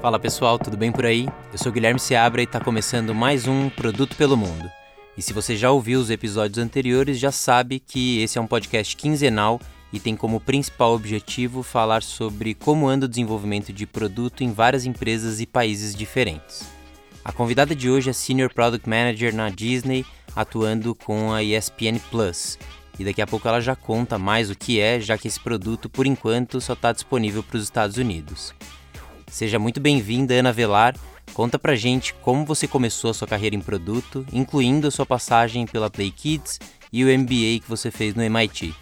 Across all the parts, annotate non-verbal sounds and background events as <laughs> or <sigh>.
Fala pessoal, tudo bem por aí? Eu sou Guilherme Seabra e está começando mais um Produto pelo Mundo. E se você já ouviu os episódios anteriores, já sabe que esse é um podcast quinzenal e tem como principal objetivo falar sobre como anda o desenvolvimento de produto em várias empresas e países diferentes. A convidada de hoje é Senior Product Manager na Disney, atuando com a ESPN Plus. E daqui a pouco ela já conta mais o que é, já que esse produto, por enquanto, só está disponível para os Estados Unidos. Seja muito bem-vinda, Ana Velar. Conta pra gente como você começou a sua carreira em produto, incluindo a sua passagem pela Play Kids e o MBA que você fez no MIT.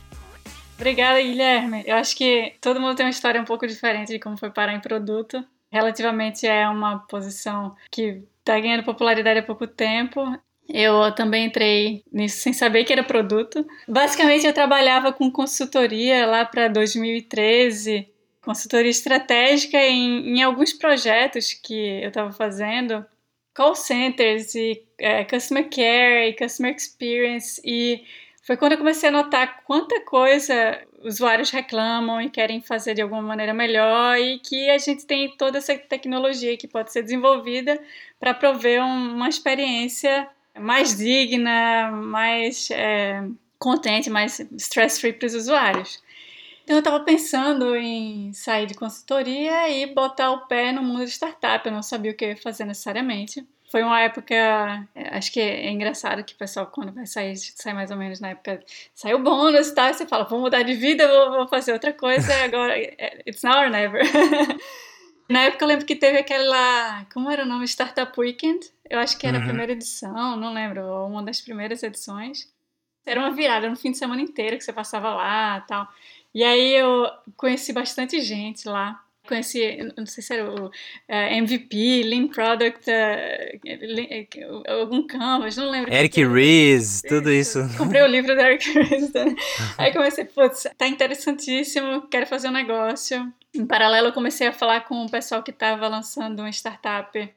Obrigada, Guilherme. Eu acho que todo mundo tem uma história um pouco diferente de como foi parar em produto. Relativamente é uma posição que está ganhando popularidade há pouco tempo. Eu também entrei nisso sem saber que era produto. Basicamente, eu trabalhava com consultoria lá para 2013 consultoria estratégica em, em alguns projetos que eu estava fazendo, call centers e é, customer care e customer experience e foi quando eu comecei a notar quanta coisa usuários reclamam e querem fazer de alguma maneira melhor e que a gente tem toda essa tecnologia que pode ser desenvolvida para prover um, uma experiência mais digna, mais é, contente, mais stress-free para os usuários. Então eu estava pensando em sair de consultoria e botar o pé no mundo de startup. Eu não sabia o que eu ia fazer necessariamente. Foi uma época, é, acho que é engraçado que o pessoal, quando vai sair, sai mais ou menos na época, saiu bônus e tal, você fala, vou mudar de vida, vou, vou fazer outra coisa, <laughs> agora, é, it's now or never. <laughs> na época eu lembro que teve aquela, como era o nome? Startup Weekend, eu acho que era uhum. a primeira edição, não lembro, uma das primeiras edições. Era uma virada no fim de semana inteiro que você passava lá tal. E aí eu conheci bastante gente lá. Conheci, não sei se era o uh, é, MVP, Lean Product, uh, algum Canvas, não lembro. Eric Ries, tudo isso. Comprei o livro do Eric Ries. Né? aí comecei, putz, tá interessantíssimo, quero fazer um negócio. Em paralelo, eu comecei a falar com o pessoal que estava lançando uma startup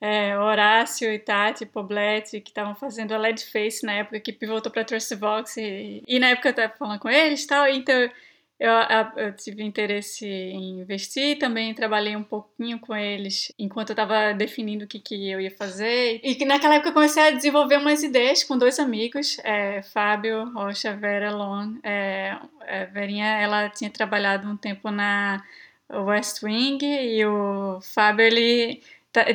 é, Horácio e Tati Pobletti, que estavam fazendo a LED Face na época, que pivotou para Trustbox, e, e na época eu estava falando com eles e tal, então eu, eu, tive interesse em investir, também trabalhei um pouquinho com eles enquanto eu estava definindo o que, que eu ia fazer. E naquela época eu comecei a desenvolver umas ideias com dois amigos, é, Fábio Rocha, Vera Lon. É, é, Verinha, ela tinha trabalhado um tempo na West Wing e o Fábio, ele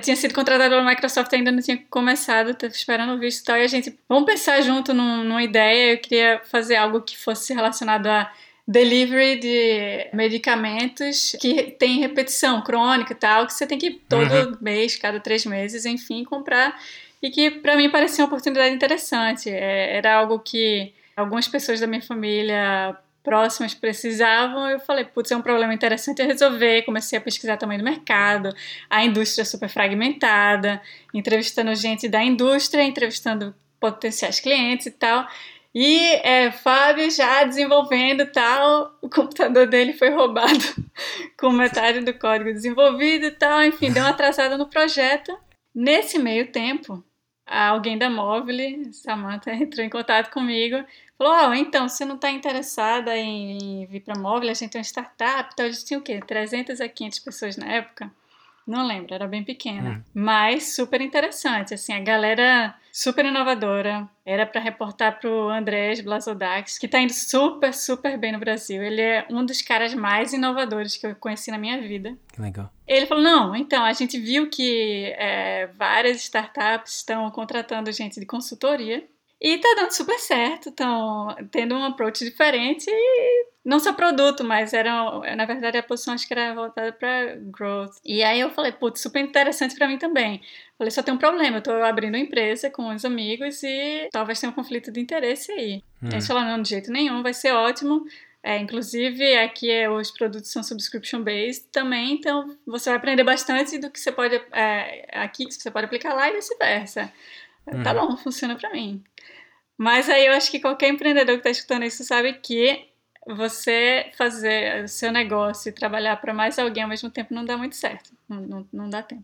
tinha sido contratado pela Microsoft ainda não tinha começado, estava esperando o visto e tal. E a gente, vamos pensar junto num, numa ideia. Eu queria fazer algo que fosse relacionado a delivery de medicamentos que tem repetição crônica e tal, que você tem que ir todo uhum. mês, cada três meses, enfim, comprar. E que para mim parecia uma oportunidade interessante. É, era algo que algumas pessoas da minha família próximas precisavam, eu falei, putz, é um problema interessante a resolver. Comecei a pesquisar também do mercado, a indústria super fragmentada, entrevistando gente da indústria, entrevistando potenciais clientes e tal. E é, Fábio já desenvolvendo tal, o computador dele foi roubado <laughs> com metade do código desenvolvido e tal, enfim, deu uma atrasada no projeto. Nesse meio tempo, alguém da Móvel, Samantha, <laughs> entrou em contato comigo, falou: oh, então, você não está interessada em vir para a Móvel? A gente tem uma startup, então a gente tinha o quê? 300 a 500 pessoas na época. Não lembro, era bem pequena. Hum. Mas super interessante, assim, a galera super inovadora. Era para reportar pro Andrés Blasodax, que tá indo super, super bem no Brasil. Ele é um dos caras mais inovadores que eu conheci na minha vida. Legal. Ele falou: não, então, a gente viu que é, várias startups estão contratando gente de consultoria e tá dando super certo, estão tendo um approach diferente e não só produto, mas era, na verdade, a posição acho que era voltada para growth. E aí eu falei, putz, super interessante para mim também. Falei, só tem um problema, eu tô abrindo uma empresa com uns amigos e talvez tenha um conflito de interesse aí. Hum. Eles falaram, não, de jeito nenhum, vai ser ótimo. É, inclusive, aqui é, os produtos são subscription-based também, então você vai aprender bastante do que você pode é, aqui, que você pode aplicar lá e vice-versa. Tá uhum. Tá bom, funciona para mim. Mas aí eu acho que qualquer empreendedor que está escutando isso sabe que você fazer o seu negócio e trabalhar para mais alguém ao mesmo tempo não dá muito certo. Não, não, não dá tempo.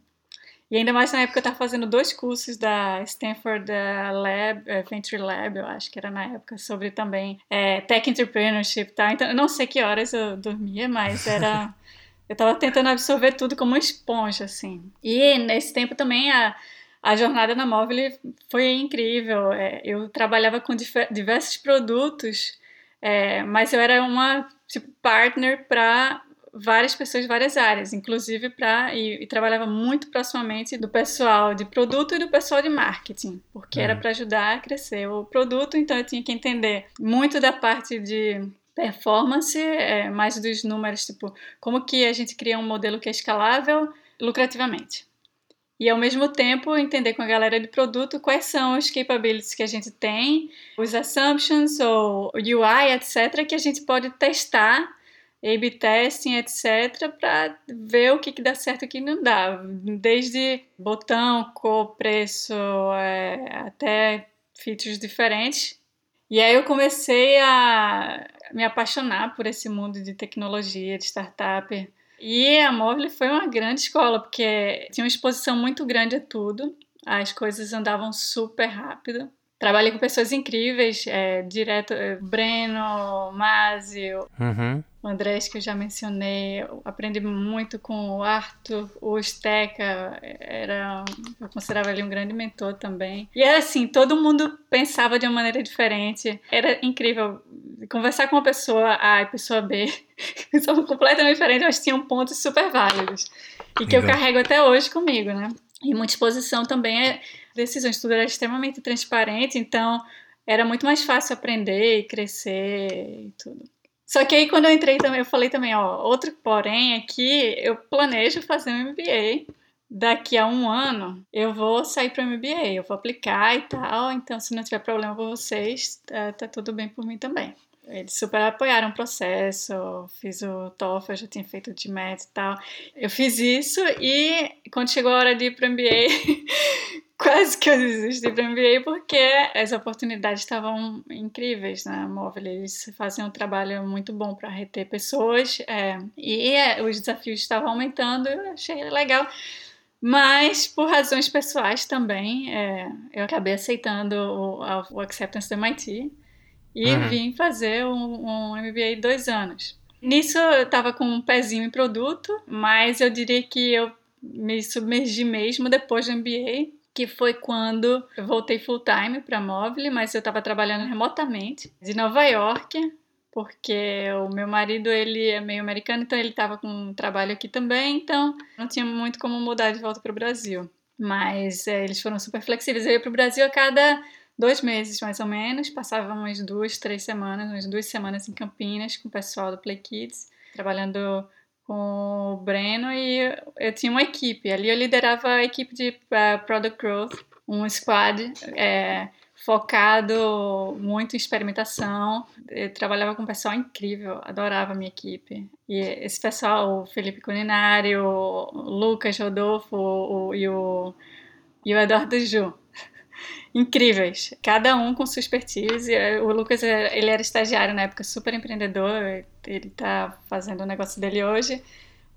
E ainda mais na época eu estava fazendo dois cursos da Stanford Lab, eh, Venture Lab, eu acho que era na época, sobre também é, tech entrepreneurship, tá? Então eu não sei que horas eu dormia, mas era <laughs> Eu estava tentando absorver tudo como uma esponja, assim. E nesse tempo também a, a jornada na Móvel foi incrível. É, eu trabalhava com diversos produtos, é, mas eu era uma tipo, partner para várias pessoas de várias áreas, inclusive para e, e, trabalhava muito proximamente do pessoal de produto e do pessoal de marketing, porque era para ajudar a crescer o produto, então eu tinha que entender muito da parte de performance, é, mais dos números, tipo, como que a gente cria um modelo que é escalável lucrativamente. E ao mesmo tempo entender com a galera de produto quais são os capabilities que a gente tem, os assumptions ou UI, etc, que a gente pode testar A-B testing, etc, para ver o que, que dá certo e o que não dá, desde botão, cor, preço, é, até features diferentes. E aí eu comecei a me apaixonar por esse mundo de tecnologia, de startup. E a Morley foi uma grande escola, porque tinha uma exposição muito grande a tudo, as coisas andavam super rápido. Trabalhei com pessoas incríveis, é, direto, é, Breno, Mazio, uhum. o Andrés, que eu já mencionei. Eu aprendi muito com o Arthur, o Steca, era, eu considerava ele um grande mentor também. E era assim, todo mundo pensava de uma maneira diferente. Era incrível conversar com uma pessoa A e pessoa B, <laughs> são completamente diferentes, mas tinham pontos super válidos. E que eu carrego até hoje comigo, né? E muita exposição também é decisões, tudo era extremamente transparente, então era muito mais fácil aprender e crescer e tudo. Só que aí quando eu entrei também, eu falei também, ó, outro porém é que eu planejo fazer um MBA. Daqui a um ano eu vou sair para o MBA, eu vou aplicar e tal, então se não tiver problema com vocês, tá, tá tudo bem por mim também. Eles super apoiaram o processo, fiz o TOEFL, já tinha feito o GMAT e tal. Eu fiz isso e quando chegou a hora de ir para o MBA, <laughs> quase que eu desisti do MBA porque as oportunidades estavam incríveis na né? Móvel. Eles faziam um trabalho muito bom para reter pessoas é, e é, os desafios estavam aumentando. Eu achei legal. Mas, por razões pessoais também, é, eu acabei aceitando o, o Acceptance do MIT e uhum. vim fazer um, um MBA de dois anos. Nisso eu estava com um pezinho em produto, mas eu diria que eu me submergi mesmo depois do MBA, que foi quando eu voltei full time para Mobile, mas eu estava trabalhando remotamente de Nova York, porque o meu marido ele é meio americano, então ele estava com um trabalho aqui também, então não tinha muito como mudar de volta para o Brasil. Mas é, eles foram super flexíveis. Eu ia para o Brasil a cada dois meses mais ou menos, passava umas duas, três semanas, umas duas semanas em Campinas com o pessoal do Play Kids, trabalhando com o Breno e eu tinha uma equipe. Ali eu liderava a equipe de uh, Product Growth, um squad é, focado muito em experimentação. Eu trabalhava com um pessoal incrível, adorava a minha equipe. E esse pessoal, o Felipe Culinário, o Lucas Rodolfo o, e, o, e o Eduardo Ju incríveis, cada um com sua expertise. O Lucas, ele era estagiário na época, super empreendedor, ele tá fazendo o negócio dele hoje.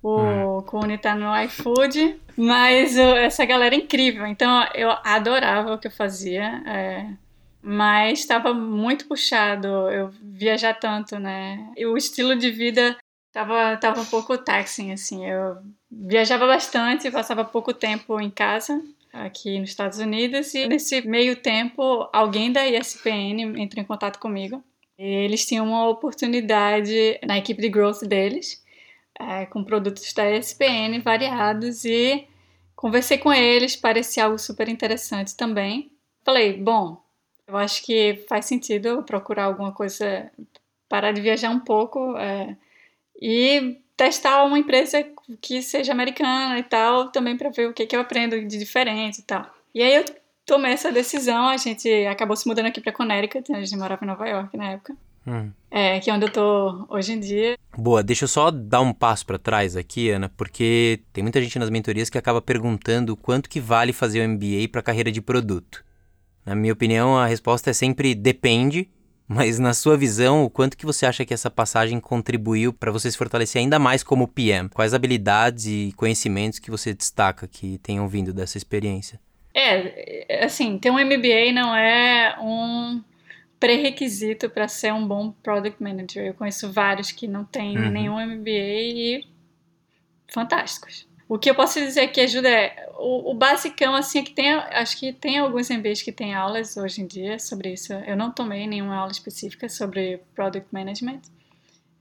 O hum. Cune tá no iFood, mas essa galera é incrível, então eu adorava o que eu fazia, é, mas estava muito puxado eu viajar tanto, né? E o estilo de vida tava, tava um pouco taxing, assim, eu viajava bastante, passava pouco tempo em casa, aqui nos Estados Unidos e nesse meio tempo alguém da ESPN entrou em contato comigo. Eles tinham uma oportunidade na equipe de growth deles, é, com produtos da ESPN variados e conversei com eles, parecia algo super interessante também. Falei, bom, eu acho que faz sentido procurar alguma coisa, parar de viajar um pouco é, e testar uma empresa que seja americana e tal, também para ver o que, que eu aprendo de diferente e tal. E aí eu tomei essa decisão, a gente acabou se mudando aqui para Connecticut, a gente morava em Nova York na época. Hum. É, que é onde eu tô hoje em dia. Boa, deixa eu só dar um passo para trás aqui, Ana, porque tem muita gente nas mentorias que acaba perguntando quanto que vale fazer o MBA para carreira de produto. Na minha opinião, a resposta é sempre depende, mas na sua visão, o quanto que você acha que essa passagem contribuiu para você se fortalecer ainda mais como PM? Quais habilidades e conhecimentos que você destaca que tenham vindo dessa experiência? É, assim, ter um MBA não é um pré-requisito para ser um bom product manager. Eu conheço vários que não têm uhum. nenhum MBA e fantásticos. O que eu posso dizer que ajuda é o, o basicão, assim, é que tem, acho que tem alguns MBAs que têm aulas hoje em dia sobre isso. Eu não tomei nenhuma aula específica sobre Product Management,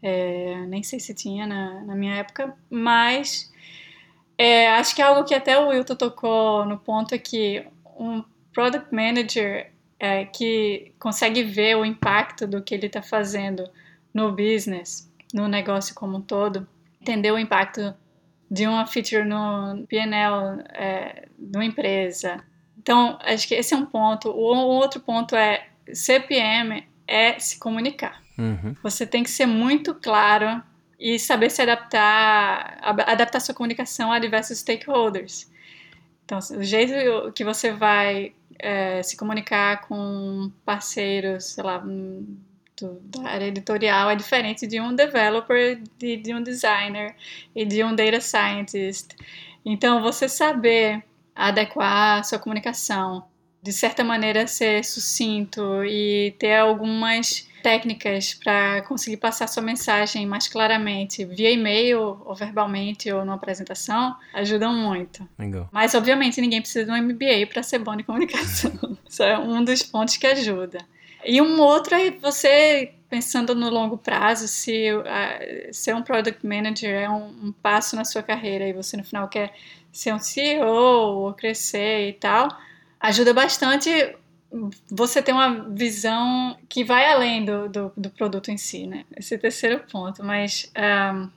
é, nem sei se tinha na, na minha época, mas é, acho que é algo que até o Wilton tocou no ponto é que um Product Manager é, que consegue ver o impacto do que ele está fazendo no business, no negócio como um todo, entender o impacto de uma feature no PNL é, de uma empresa. Então, acho que esse é um ponto. O outro ponto é CPM é se comunicar. Uhum. Você tem que ser muito claro e saber se adaptar, adaptar sua comunicação a diversos stakeholders. Então, o jeito que você vai é, se comunicar com parceiros, sei lá, do, da área editorial é diferente de um developer, de, de um designer e de um data scientist. Então, você saber adequar a sua comunicação, de certa maneira ser sucinto e ter algumas técnicas para conseguir passar sua mensagem mais claramente via e-mail ou verbalmente ou numa apresentação ajudam muito. Legal. Mas obviamente ninguém precisa de um MBA para ser bom de comunicação. <laughs> Isso é um dos pontos que ajuda. E um outro é você pensando no longo prazo, se uh, ser um product manager é um, um, passo na sua carreira e você no final quer ser um CEO ou crescer e tal, ajuda bastante você ter uma visão que vai além do, do, do produto em si, né? Esse é o terceiro ponto, mas um,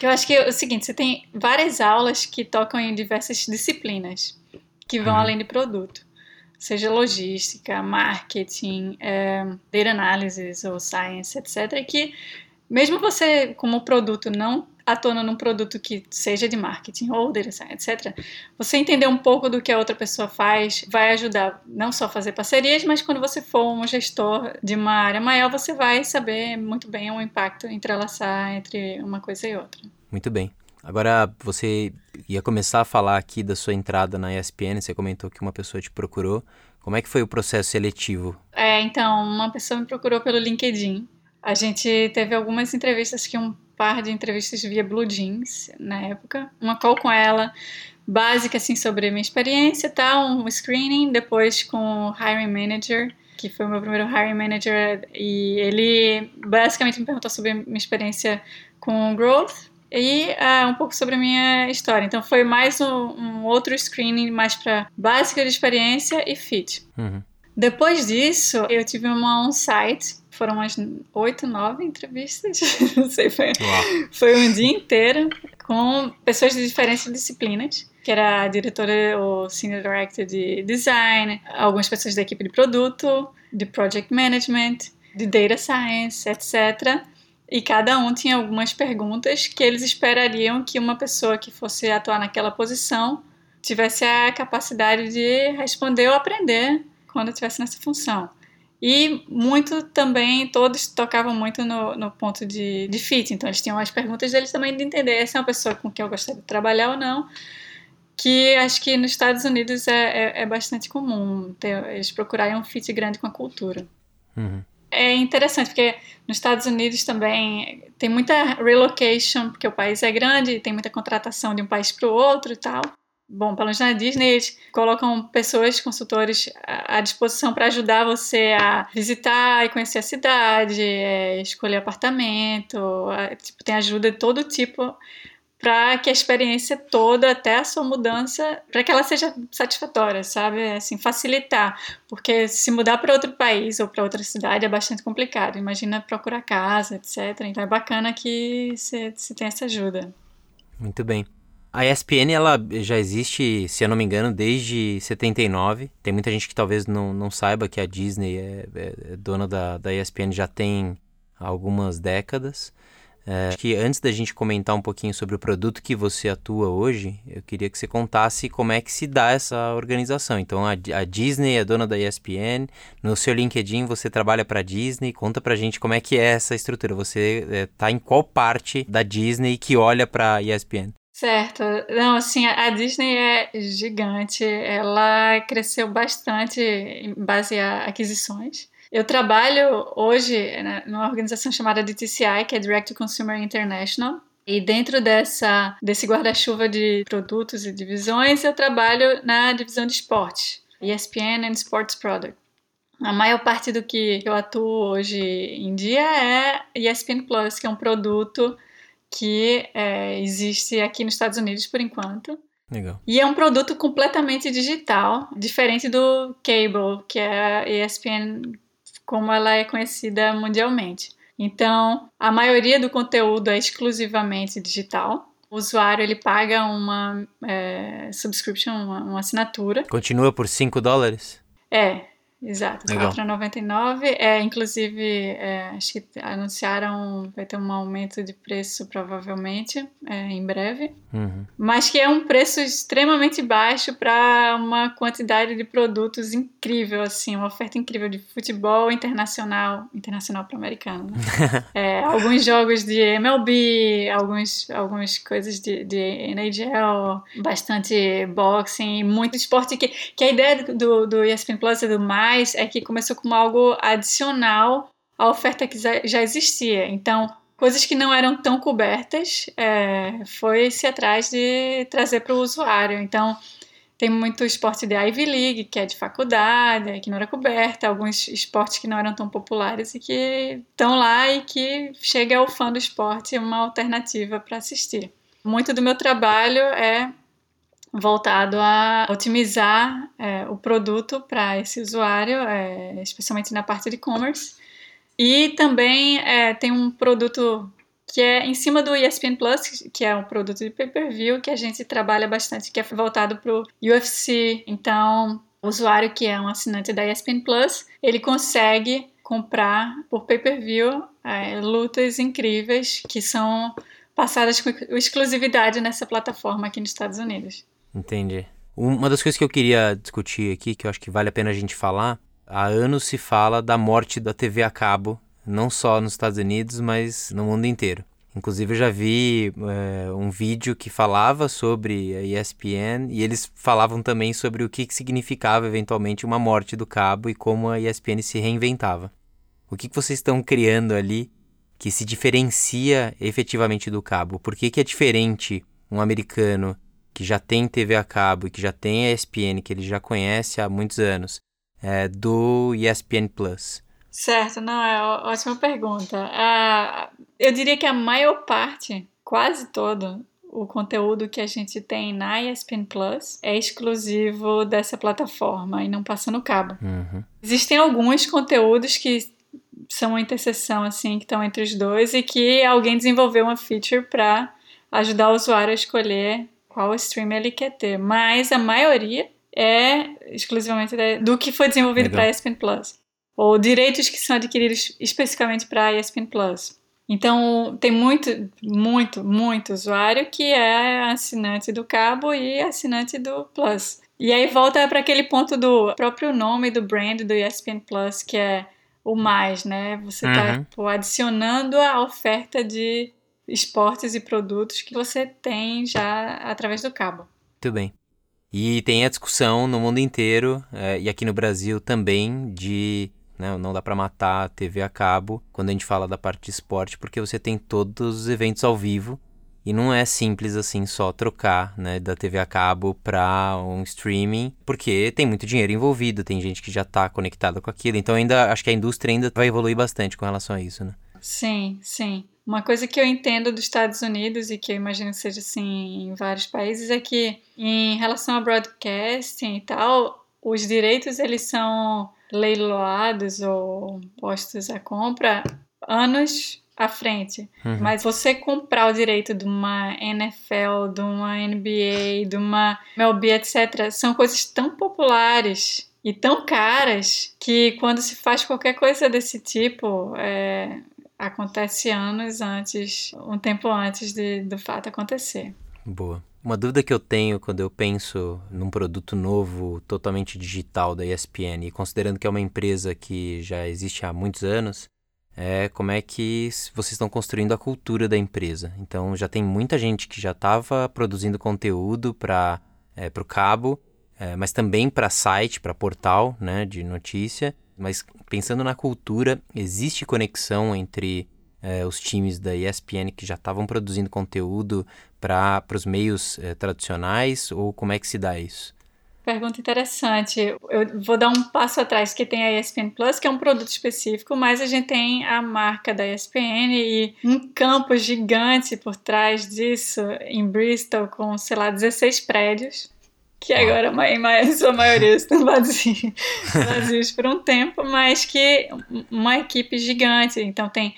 eu acho que é o seguinte, você tem várias aulas que tocam em diversas disciplinas que vão uhum. além de produto seja logística, marketing, é, data analysis ou science, etc., que mesmo você, como produto, não atuando num produto que seja de marketing ou data science, etc., você entender um pouco do que a outra pessoa faz vai ajudar não só a fazer parcerias, mas quando você for um gestor de uma área maior, você vai saber muito bem o impacto entrelaçar entre uma coisa e outra. Muito bem. Agora, você ia começar a falar aqui da sua entrada na ESPN, você comentou que uma pessoa te procurou. Como é que foi o processo seletivo? É, então, uma pessoa me procurou pelo LinkedIn. A gente teve algumas entrevistas que um par de entrevistas via Blue Jeans na época. Uma call com ela, básica assim sobre minha experiência e tal, um screening, depois com o hiring manager, que foi o meu primeiro hiring manager, e ele basicamente me perguntou sobre minha experiência com growth e uh, um pouco sobre a minha história. Então foi mais um, um outro screening mais para básica de experiência e fit. Uhum. Depois disso, eu tive uma on-site, foram umas oito, nove entrevistas, <laughs> não sei, foi, foi um dia inteiro com pessoas de diferentes disciplinas, que era a diretora ou senior director de design, algumas pessoas da equipe de produto, de project management, de data science, etc. E cada um tinha algumas perguntas que eles esperariam que uma pessoa que fosse atuar naquela posição tivesse a capacidade de responder ou aprender quando estivesse nessa função. E muito também, todos tocavam muito no, no ponto de, de fit, então eles tinham as perguntas deles também de entender se é uma pessoa com quem eu gostaria de trabalhar ou não, que acho que nos Estados Unidos é, é, é bastante comum ter, eles procurarem um fit grande com a cultura. Uhum é interessante, porque nos Estados Unidos também tem muita relocation, porque o país é grande, tem muita contratação de um país para o outro e tal. Bom, pelo menos na Disney, eles colocam pessoas, consultores à disposição para ajudar você a visitar e conhecer a cidade, é, escolher apartamento, é, tipo, tem ajuda de todo tipo para que a experiência toda, até a sua mudança, para que ela seja satisfatória, sabe? Assim, facilitar. Porque se mudar para outro país ou para outra cidade é bastante complicado. Imagina procurar casa, etc. Então é bacana que você tenha essa ajuda. Muito bem. A ESPN ela já existe, se eu não me engano, desde 79. Tem muita gente que talvez não, não saiba que a Disney é, é, é dona da, da ESPN já tem algumas décadas. É, acho que antes da gente comentar um pouquinho sobre o produto que você atua hoje, eu queria que você contasse como é que se dá essa organização. Então, a, a Disney é dona da ESPN, no seu LinkedIn você trabalha para a Disney. Conta pra gente como é que é essa estrutura. Você é, em qual parte da Disney que olha para ESPN? Certo. Não, assim, a Disney é gigante. Ela cresceu bastante em base a aquisições. Eu trabalho hoje né, numa organização chamada DTCI, que é Direct to Consumer International, E dentro dessa, desse guarda-chuva de produtos e divisões, eu trabalho na divisão de esportes, ESPN and Sports Product. A maior parte do que eu atuo hoje em dia é ESPN Plus, que é um produto que é, existe aqui nos Estados Unidos por enquanto. Legal. E é um produto completamente digital, diferente do cable, que é ESPN como ela é conhecida mundialmente. Então, a maioria do conteúdo é exclusivamente digital. O usuário ele paga uma é, subscription, uma, uma assinatura. Continua por 5 dólares? É, Exato, R$ 4,99. É, inclusive, é, acho que anunciaram vai ter um aumento de preço provavelmente é, em breve. Uhum. Mas que é um preço extremamente baixo para uma quantidade de produtos incrível, assim, uma oferta incrível de futebol internacional, internacional para americano. Né? <laughs> é, alguns jogos de MLB, alguns, algumas coisas de, de NHL, bastante boxing, muito esporte que, que a ideia do, do ESPN Plus é do mais mais é que começou como algo adicional à oferta que já existia. Então, coisas que não eram tão cobertas, é, foi-se atrás de trazer para o usuário. Então, tem muito esporte de Ivy League, que é de faculdade, que não era coberta, alguns esportes que não eram tão populares e que estão lá e que chega ao fã do esporte uma alternativa para assistir. Muito do meu trabalho é voltado a otimizar é, o produto para esse usuário, é, especialmente na parte de e-commerce. E também é, tem um produto que é em cima do ESPN Plus, que é um produto de pay-per-view que a gente trabalha bastante, que é voltado para o UFC. Então, o usuário que é um assinante da ESPN Plus, ele consegue comprar por pay-per-view é, lutas incríveis que são passadas com exclusividade nessa plataforma aqui nos Estados Unidos. Entendi. Uma das coisas que eu queria discutir aqui, que eu acho que vale a pena a gente falar, há anos se fala da morte da TV a cabo, não só nos Estados Unidos, mas no mundo inteiro. Inclusive eu já vi é, um vídeo que falava sobre a ESPN e eles falavam também sobre o que, significava eventualmente uma morte do cabo e como a ESPN se reinventava. O que, que vocês estão criando ali que se diferencia efetivamente do cabo? Por que, que é diferente um americano que já tem TV a cabo e que já tem a ESPN, que ele já conhece há muitos anos, é, do ESPN Plus? Certo, não, é ótima pergunta. Ah, eu diria que a maior parte, quase todo, o conteúdo que a gente tem na ESPN Plus é exclusivo dessa plataforma e não passa no cabo. Uhum. Existem alguns conteúdos que são uma interseção assim que estão entre os dois e que alguém desenvolveu uma feature para ajudar o usuário a escolher qual stream ele quer ter, mas a maioria é exclusivamente do que foi desenvolvido para a ESPN Plus, ou direitos que são adquiridos especificamente para a ESPN Plus. Então, tem muito, muito, muito usuário que é assinante do cabo e assinante do Plus. E aí volta para aquele ponto do próprio nome do brand do ESPN Plus, que é o mais, né? Você está uhum. adicionando a oferta de esportes e produtos que você tem já através do cabo. Muito bem. E tem a discussão no mundo inteiro, é, e aqui no Brasil também, de né, não dá para matar a TV a cabo quando a gente fala da parte de esporte, porque você tem todos os eventos ao vivo e não é simples assim só trocar né, da TV a cabo para um streaming, porque tem muito dinheiro envolvido, tem gente que já está conectada com aquilo. Então ainda acho que a indústria ainda vai evoluir bastante com relação a isso, né? Sim, sim. Uma coisa que eu entendo dos Estados Unidos e que eu imagino que seja assim em vários países é que em relação a broadcasting e tal, os direitos eles são leiloados ou postos à compra anos à frente. Uhum. Mas você comprar o direito de uma NFL, de uma NBA, de uma MLB, etc., são coisas tão populares e tão caras que quando se faz qualquer coisa desse tipo, é, acontece anos antes, um tempo antes de, do fato acontecer. Boa. Uma dúvida que eu tenho quando eu penso num produto novo, totalmente digital da ESPN, e considerando que é uma empresa que já existe há muitos anos, é como é que vocês estão construindo a cultura da empresa. Então já tem muita gente que já estava produzindo conteúdo para é, o cabo, é, mas também para site, para portal né, de notícia. Mas pensando na cultura, existe conexão entre é, os times da ESPN que já estavam produzindo conteúdo para os meios é, tradicionais ou como é que se dá isso? Pergunta interessante. Eu vou dar um passo atrás, que tem a ESPN Plus, que é um produto específico, mas a gente tem a marca da ESPN e um campo gigante por trás disso, em Bristol, com, sei lá, 16 prédios, que agora em mais, a maioria estão vazios, <laughs> vazios por um tempo, mas que uma equipe gigante. Então tem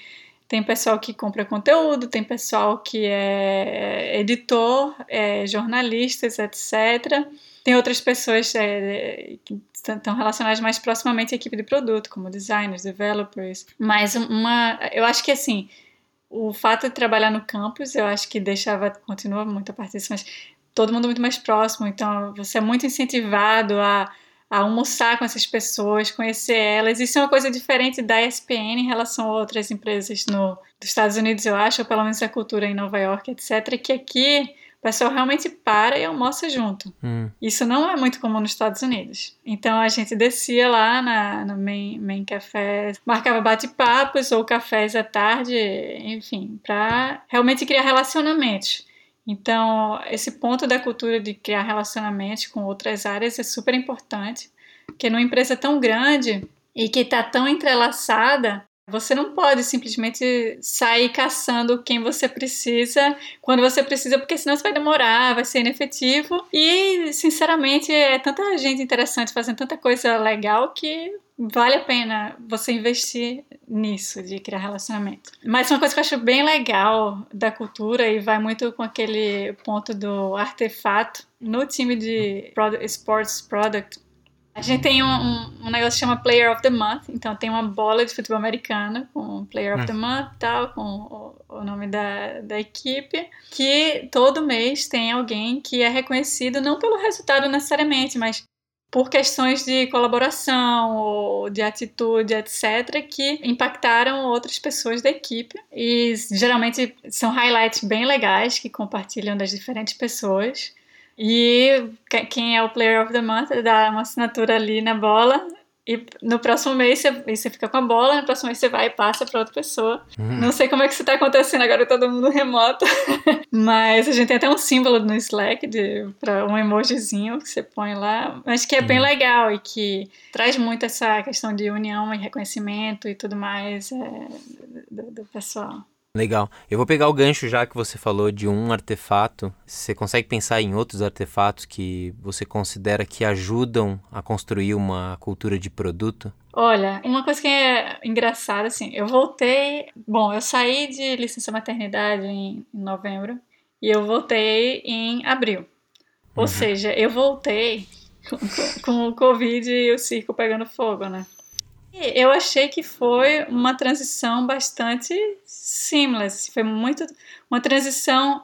tem pessoal que compra conteúdo, tem pessoal que é editor, é jornalistas, etc. Tem outras pessoas é, que estão relacionadas mais proximamente à equipe de produto, como designers, developers. Mas uma, eu acho que assim, o fato de trabalhar no campus, eu acho que deixava, continua muito a parte disso, mas todo mundo muito mais próximo. Então, você é muito incentivado a a almoçar com essas pessoas, conhecer elas. Isso é uma coisa diferente da ESPN em relação a outras empresas no, dos Estados Unidos, eu acho, ou pelo menos a cultura em Nova York, etc., que aqui o pessoal realmente para e almoça junto. Hum. Isso não é muito comum nos Estados Unidos. Então a gente descia lá na, no main, main Café, marcava bate-papos ou cafés à tarde, enfim, para realmente criar relacionamentos. Então, esse ponto da cultura de criar relacionamentos com outras áreas é super importante, porque numa empresa tão grande e que está tão entrelaçada, você não pode simplesmente sair caçando quem você precisa quando você precisa, porque senão você vai demorar, vai ser inefetivo. E, sinceramente, é tanta gente interessante fazendo tanta coisa legal que vale a pena você investir nisso, de criar relacionamento. Mas uma coisa que eu acho bem legal da cultura e vai muito com aquele ponto do artefato no time de Sports Product. A gente tem um, um, um, negócio que chama Player of the Month, então tem uma bola de futebol americano com Player of the. Month tal, com o, o nome da, da equipe, que todo mês tem alguém que é reconhecido não pelo resultado necessariamente, mas por questões de colaboração ou de atitude, etc., que impactaram outras pessoas da equipe. E geralmente são highlights bem legais que compartilham das diferentes pessoas. E quem é o Player of the Month dá uma assinatura ali na bola e no próximo mês você, você fica com a bola, no próximo mês você vai e passa para outra pessoa. Uhum. Não sei como é que isso tá acontecendo agora, todo mundo remoto. <laughs> mas a gente tem até um símbolo no Slack de, para um emojizinho que você põe lá, mas que é bem uhum. legal e que traz muito essa questão de união e reconhecimento e tudo mais é, do, do pessoal. Legal. Eu vou pegar o gancho já que você falou de um artefato. Você consegue pensar em outros artefatos que você considera que ajudam a construir uma cultura de produto? Olha, uma coisa que é engraçada, assim, eu voltei. Bom, eu saí de licença maternidade em, novembro e eu voltei em abril. Ou uhum. seja, eu voltei com, <laughs> com, com o Covid e o circo pegando fogo, né? Eu achei que foi uma transição bastante seamless, foi muito uma transição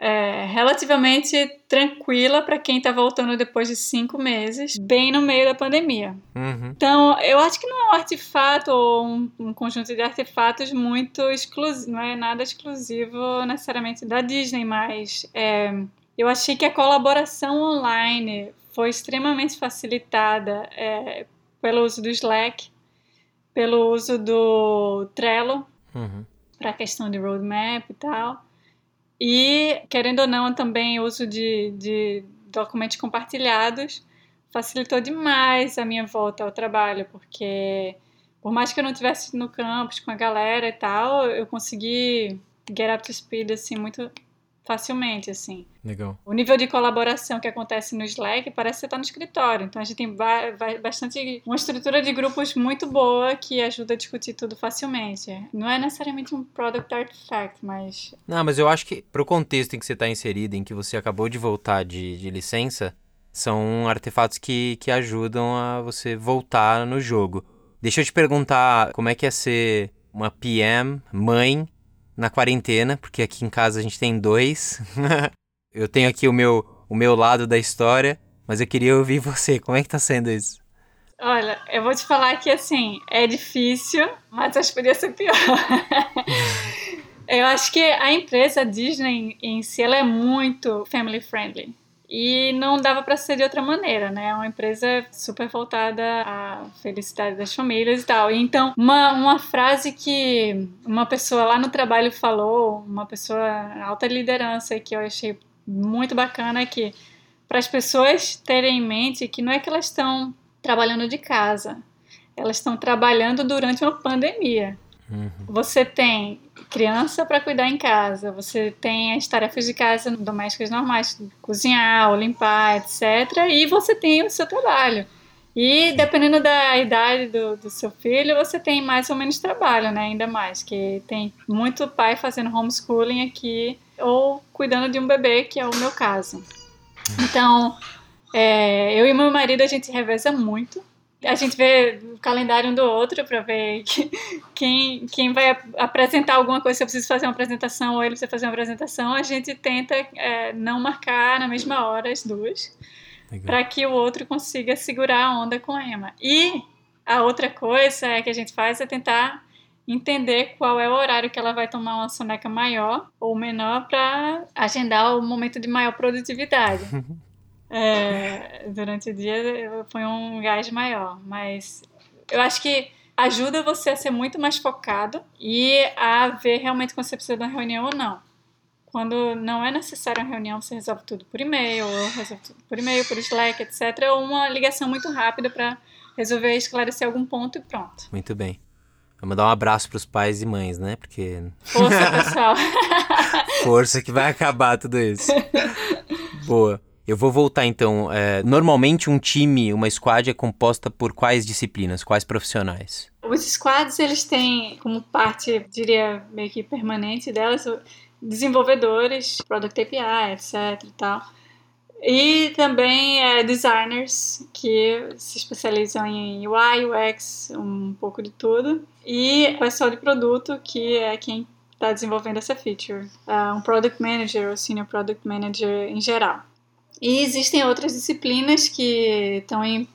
é, relativamente tranquila para quem está voltando depois de cinco meses, bem no meio da pandemia. Uhum. Então, eu acho que não é um artefato ou um, um conjunto de artefatos muito exclusivo, não é nada exclusivo necessariamente da Disney, mas é, eu achei que a colaboração online foi extremamente facilitada é, pelo uso do Slack, pelo uso do Trello, uhum. para a questão de roadmap e tal. E, querendo ou não, também o uso de, de documentos compartilhados facilitou demais a minha volta ao trabalho, porque por mais que eu não tivesse no campus com a galera e tal, eu consegui get up to speed assim muito facilmente, assim. Legal. O nível de colaboração que acontece no Slack parece que você está no escritório. Então a gente tem bastante uma estrutura de grupos muito boa que ajuda a discutir tudo facilmente. Não é necessariamente um product artifact, mas. Não, mas eu acho que pro contexto em que você está inserido, em que você acabou de voltar de, de licença, são artefatos que, que ajudam a você voltar no jogo. Deixa eu te perguntar como é que é ser uma PM, mãe, na quarentena, porque aqui em casa a gente tem dois. <laughs> eu tenho aqui o meu, o meu lado da história, mas eu queria ouvir você. Como é que tá sendo isso? Olha, eu vou te falar que assim, é difícil, mas acho que podia ser pior. <laughs> eu acho que a empresa Disney em si ela é muito family friendly. E não dava para ser de outra maneira, né? É uma empresa super voltada à felicidade das famílias e tal. Então, uma, uma frase que uma pessoa lá no trabalho falou, uma pessoa alta liderança que eu achei muito bacana é que para as pessoas terem em mente que não é que elas estão trabalhando de casa, elas estão trabalhando durante uma pandemia. Uhum. Você tem criança para cuidar em casa, você tem as tarefas de casa domésticas normais, cozinhar, ou limpar, etc. E você tem o seu trabalho. E dependendo da idade do, do, seu filho, você tem mais ou menos trabalho, né? Ainda mais, que tem muito pai fazendo homeschooling aqui ou cuidando de um bebê, que é o meu caso. Então, é, eu e meu marido a gente reveza muito a gente vê o calendário um do outro para ver quem, quem vai apresentar alguma coisa. Se eu preciso fazer uma apresentação ou ele precisa fazer uma apresentação, a gente tenta é, não marcar na mesma hora as duas, para que o outro consiga segurar a onda com a Emma. E a outra coisa é que a gente faz é tentar entender qual é o horário que ela vai tomar uma soneca maior ou menor para agendar o momento de maior produtividade. <laughs> É, durante o dia foi um gás maior, mas eu acho que ajuda você a ser muito mais focado e a ver realmente quando você precisa de uma reunião ou não. Quando não é necessário uma reunião, você resolve tudo por e-mail, ou resolve tudo por e-mail, por Slack, etc. Ou uma ligação muito rápida para resolver esclarecer algum ponto e pronto. Muito bem. Vamos dar um abraço para os pais e mães, né? Porque. Força, pessoal. <laughs> Força que vai acabar tudo isso. <laughs> Boa. Eu vou voltar então. É, normalmente um time, uma squad é composta por quais disciplinas, quais profissionais? Os squads eles têm como parte, diria meio que permanente delas, desenvolvedores, product API, etc e tal. E também é, designers que se especializam em UI, UX, um pouco de tudo. E pessoal de produto que é quem está desenvolvendo essa feature. Uh, um product manager ou senior product manager em geral. E existem outras disciplinas que estão em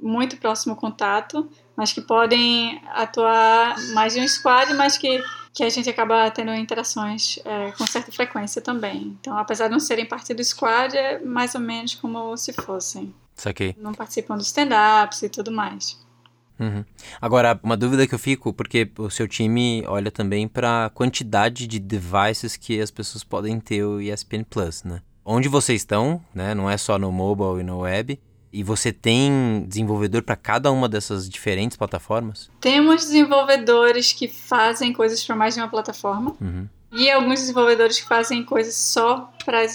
muito próximo contato, mas que podem atuar mais de um squad, mas que, que a gente acaba tendo interações é, com certa frequência também. Então, apesar de não serem parte do squad, é mais ou menos como se fossem. Saquei. Não participam dos stand-ups e tudo mais. Uhum. Agora, uma dúvida que eu fico, porque o seu time olha também para a quantidade de devices que as pessoas podem ter o ESPN Plus, né? Onde vocês estão, né? Não é só no mobile e no web. E você tem desenvolvedor para cada uma dessas diferentes plataformas? Temos desenvolvedores que fazem coisas para mais de uma plataforma. Uhum. E alguns desenvolvedores que fazem coisas só para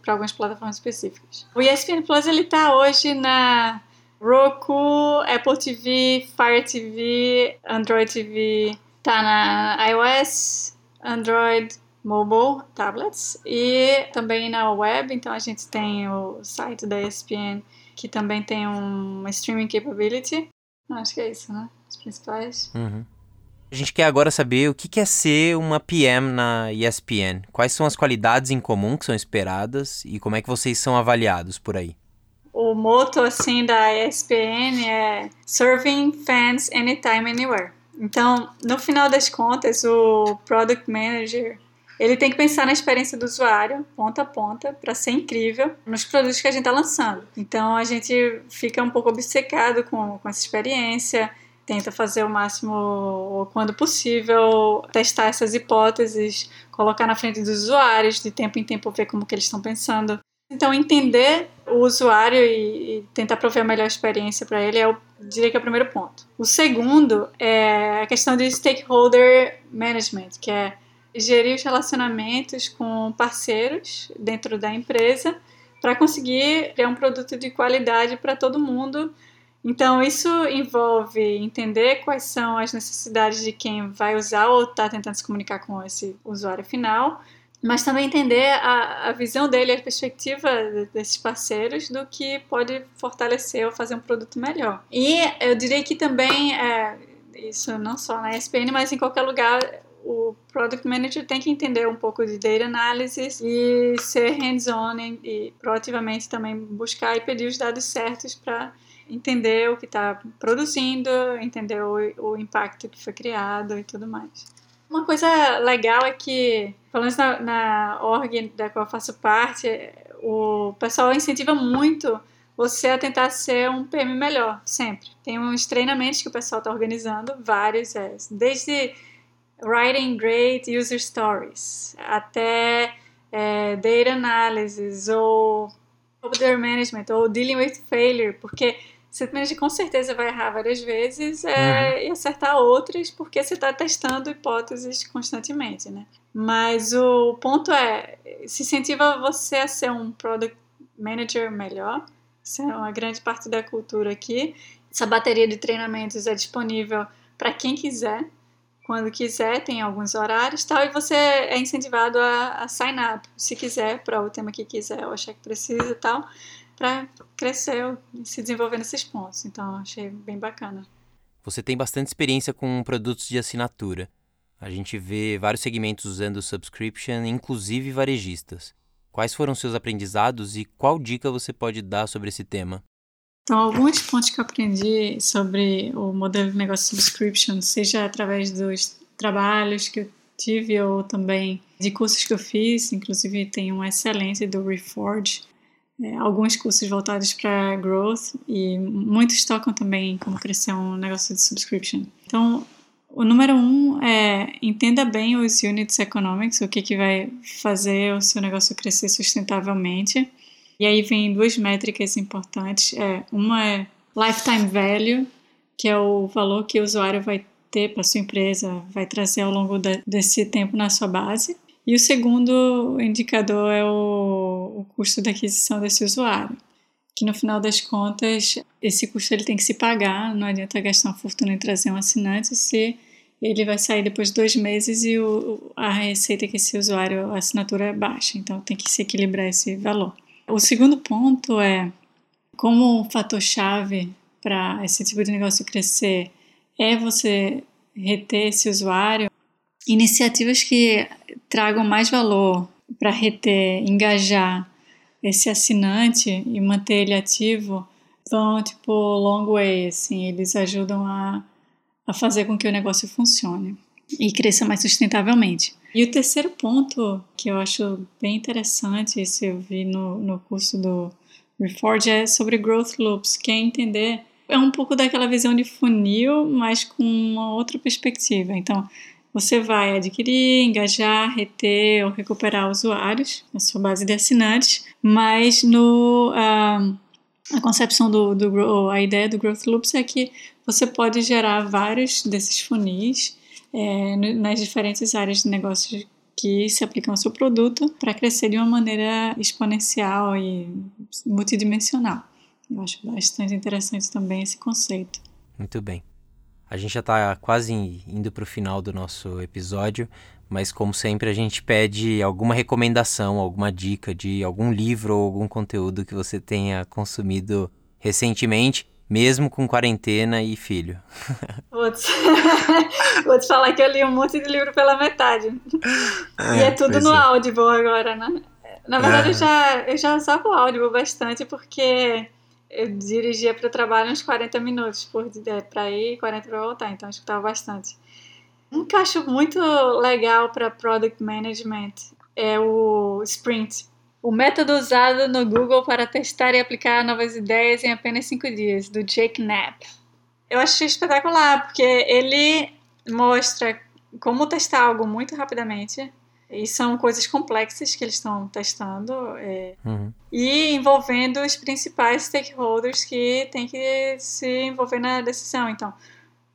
para algumas plataformas específicas. O ESPN Plus ele está hoje na Roku, Apple TV, Fire TV, Android TV, tá na iOS, Android, mobile tablets e também na web. Então a gente tem o site da ESPN que também tem um streaming capability. Acho que é isso, né? Os principais. Uhum. A gente quer agora saber o que é ser uma PM na ESPN. Quais são as qualidades em comum que são esperadas e como é que vocês são avaliados por aí? O moto assim da ESPN é Serving Fans Anytime Anywhere. Então, no final das contas, o Product Manager ele tem que pensar na experiência do usuário, ponta a ponta, para ser incrível nos produtos que a gente está lançando. Então a gente fica um pouco obcecado com, com essa experiência, tenta fazer o máximo, quando possível, testar essas hipóteses, colocar na frente dos usuários, de tempo em tempo ver como que eles estão pensando. Então entender o usuário e, e tentar prover a melhor experiência para ele é o diria que é o primeiro ponto. O segundo é a questão de stakeholder management, que é gerir os relacionamentos com parceiros dentro da empresa para conseguir criar um produto de qualidade para todo mundo. Então, isso envolve entender quais são as necessidades de quem vai usar ou está tentando se comunicar com esse usuário final, mas também entender a, a visão dele, a perspectiva desses parceiros do que pode fortalecer ou fazer um produto melhor. E eu diria que também, é, isso não só na ESPN, mas em qualquer lugar, o Product Manager tem que entender um pouco de data analysis e ser hands-on e, proativamente também buscar e pedir os dados certos para entender o que está produzindo, entender o, o impacto que foi criado e tudo mais. Uma coisa legal é que, menos na, na org da qual eu faço parte, o pessoal incentiva muito você a tentar ser um PM melhor, sempre. Tem uns treinamentos que o pessoal está organizando, vários, é, desde Writing Great User Stories até é, Data Analysis ou Order Management ou Dealing with Failure, porque você com certeza vai errar várias vezes é, uhum. e acertar outras, porque você está testando hipóteses constantemente, né? Mas o ponto é, se incentiva você a ser um Product Manager melhor, isso é uma grande parte da cultura aqui. Essa bateria de treinamentos é disponível para quem quiser, quando quiser, tem alguns horários tal, e você é incentivado a, a sign up, se quiser, para o tema que quiser, ou achar que precisa tal para crescer e se desenvolver nesses pontos. Então, achei bem bacana. Você tem bastante experiência com produtos de assinatura. A gente vê vários segmentos usando subscription, inclusive varejistas. Quais foram seus aprendizados e qual dica você pode dar sobre esse tema? Então, alguns pontos que eu aprendi sobre o modelo de negócio subscription, seja através dos trabalhos que eu tive ou também de cursos que eu fiz, inclusive tem um excelente do Reforge, é, alguns cursos voltados para growth e muitos tocam também como crescer um negócio de subscription. Então, o número um é entenda bem os units economics, o que, que vai fazer o seu negócio crescer sustentavelmente. E aí vem duas métricas importantes. É, uma é lifetime value, que é o valor que o usuário vai ter para sua empresa, vai trazer ao longo de, desse tempo na sua base. E o segundo indicador é o, o custo da aquisição desse usuário, que no final das contas esse custo ele tem que se pagar, não adianta gastar uma fortuna em trazer um assinante se ele vai sair depois de dois meses e o, a receita que esse usuário, a assinatura é baixa, então tem que se equilibrar esse valor. O segundo ponto é como um fator-chave para esse tipo de negócio crescer é você reter esse usuário. Iniciativas que tragam mais valor para reter, engajar esse assinante e manter ele ativo vão tipo long way, assim, eles ajudam a, a fazer com que o negócio funcione e cresça mais sustentavelmente. E o terceiro ponto que eu acho bem interessante, isso eu vi no, no curso do Reforge, é sobre growth loops, que é entender, é um pouco daquela visão de funil, mas com uma outra perspectiva. Então, você vai adquirir, engajar, reter ou recuperar usuários na sua base de assinantes, mas no, uh, a concepção do, do a ideia do Growth Loops é que você pode gerar vários desses funis é, nas diferentes áreas de negócio que se aplicam ao seu produto para crescer de uma maneira exponencial e multidimensional. Eu acho bastante interessante também esse conceito. Muito bem. A gente já está quase indo para o final do nosso episódio, mas como sempre a gente pede alguma recomendação, alguma dica de algum livro ou algum conteúdo que você tenha consumido recentemente, mesmo com quarentena e filho. <laughs> Vou te, <laughs> Vou te falar que eu li um monte de livro pela metade. É, e é tudo no é. Audible agora, né? Na verdade, é. eu, já, eu já usava o Audible bastante porque eu dirigia para o trabalho uns 40 minutos por é, para ir e 40 para voltar, então eu escutava bastante. Um que eu acho muito legal para product management é o Sprint. O método usado no Google para testar e aplicar novas ideias em apenas 5 dias, do Jake Knapp. Eu achei espetacular, porque ele mostra como testar algo muito rapidamente, e são coisas complexas que eles estão testando é, uhum. e envolvendo os principais stakeholders que têm que se envolver na decisão. Então,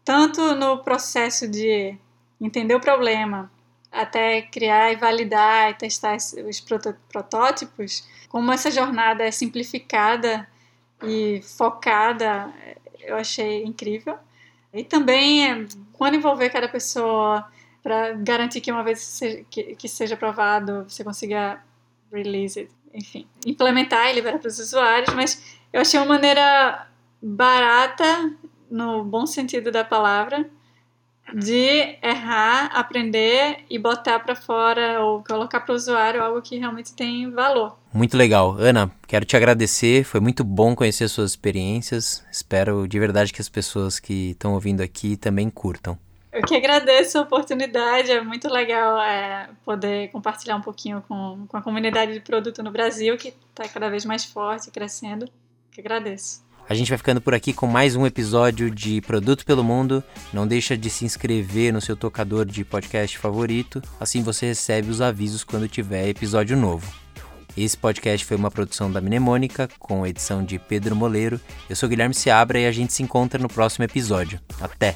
tanto no processo de entender o problema até criar e validar e testar os protótipos, como essa jornada é simplificada e focada, eu achei incrível. E também, quando envolver cada pessoa para garantir que uma vez que seja aprovado, você consiga release it, enfim, implementar e liberar para os usuários, mas eu achei uma maneira barata, no bom sentido da palavra, de errar, aprender e botar para fora ou colocar para o usuário algo que realmente tem valor. Muito legal. Ana, quero te agradecer. Foi muito bom conhecer suas experiências. Espero de verdade que as pessoas que estão ouvindo aqui também curtam. Eu que agradeço a oportunidade, é muito legal é, poder compartilhar um pouquinho com, com a comunidade de produto no Brasil, que está cada vez mais forte, crescendo. Que agradeço. A gente vai ficando por aqui com mais um episódio de Produto pelo Mundo. Não deixa de se inscrever no seu tocador de podcast favorito, assim você recebe os avisos quando tiver episódio novo. Esse podcast foi uma produção da Mnemônica, com edição de Pedro Moleiro. Eu sou Guilherme Seabra e a gente se encontra no próximo episódio. Até!